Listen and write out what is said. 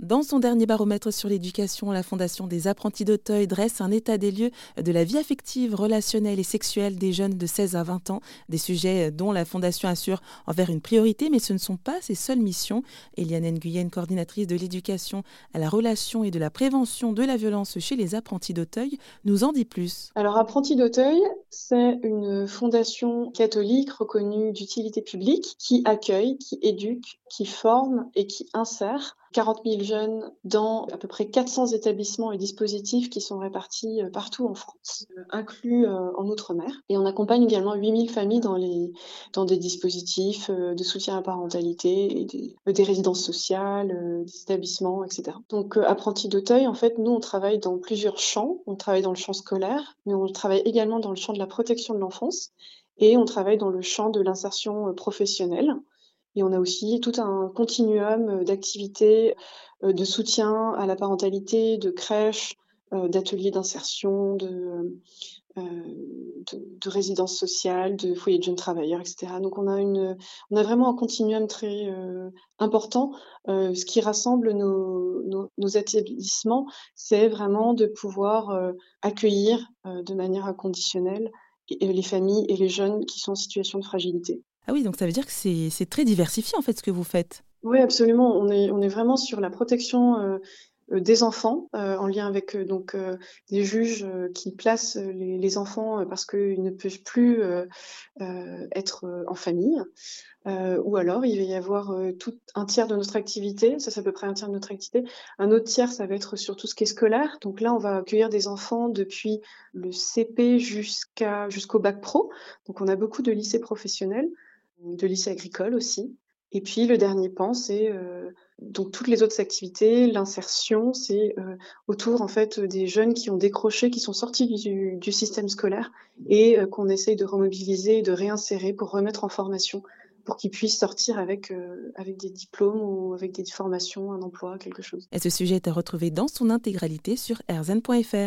Dans son dernier baromètre sur l'éducation, la Fondation des apprentis d'Auteuil dresse un état des lieux de la vie affective, relationnelle et sexuelle des jeunes de 16 à 20 ans, des sujets dont la Fondation assure envers une priorité, mais ce ne sont pas ses seules missions. Eliane Nguyen, coordinatrice de l'éducation à la relation et de la prévention de la violence chez les apprentis d'Auteuil, nous en dit plus. Alors, Apprentis d'Auteuil, c'est une fondation catholique reconnue d'utilité publique qui accueille, qui éduque, qui forme et qui insère 40 000 jeunes dans à peu près 400 établissements et dispositifs qui sont répartis euh, partout en France, euh, inclus euh, en Outre-mer. Et on accompagne également 8 000 familles dans, les, dans des dispositifs de soutien à la parentalité, des, des résidences sociales, des établissements, etc. Donc, Apprentis d'Auteuil, en fait, nous, on travaille dans plusieurs champs. On travaille dans le champ scolaire, mais on travaille également dans le champ de la protection de l'enfance et on travaille dans le champ de l'insertion professionnelle. Et on a aussi tout un continuum euh, d'activités euh, de soutien à la parentalité, de crèches, euh, d'ateliers d'insertion, de, de, résidences sociales, de foyers de jeunes travailleurs, etc. Donc on a, une, on a vraiment un continuum très important. ce qui rassemble nos, nos, nos établissements, c'est vraiment de pouvoir accueillir de manière inconditionnelle les familles et les jeunes qui sont en situation de fragilité. Ah oui, donc ça veut dire que c'est très diversifié en fait ce que vous faites. Oui, absolument. On est, vraiment sur la protection euh, euh, des enfants euh, en lien avec donc des juges qui placent les, enfants parce qu'ils ne peuvent plus être en famille. ou alors, il va y avoir tout un tiers de notre activité, ça c'est à peu près un tiers de notre activité. Un autre tiers, ça va être sur tout ce qui est scolaire. Donc là, on va accueillir des enfants depuis le CP jusqu'au bac pro. Donc on a beaucoup de lycées professionnels de lycée agricole aussi. Et puis le dernier pan, c'est euh, donc toutes les autres activités, l'insertion, c'est euh, autour en fait des jeunes qui ont décroché, qui sont sortis du, du système scolaire et euh, qu'on essaye de remobiliser, de réinsérer pour remettre en formation, pour qu'ils puissent sortir avec avec des diplômes ou avec des formations, un emploi, quelque chose. Et ce sujet est à retrouver dans son intégralité sur rzn.fr.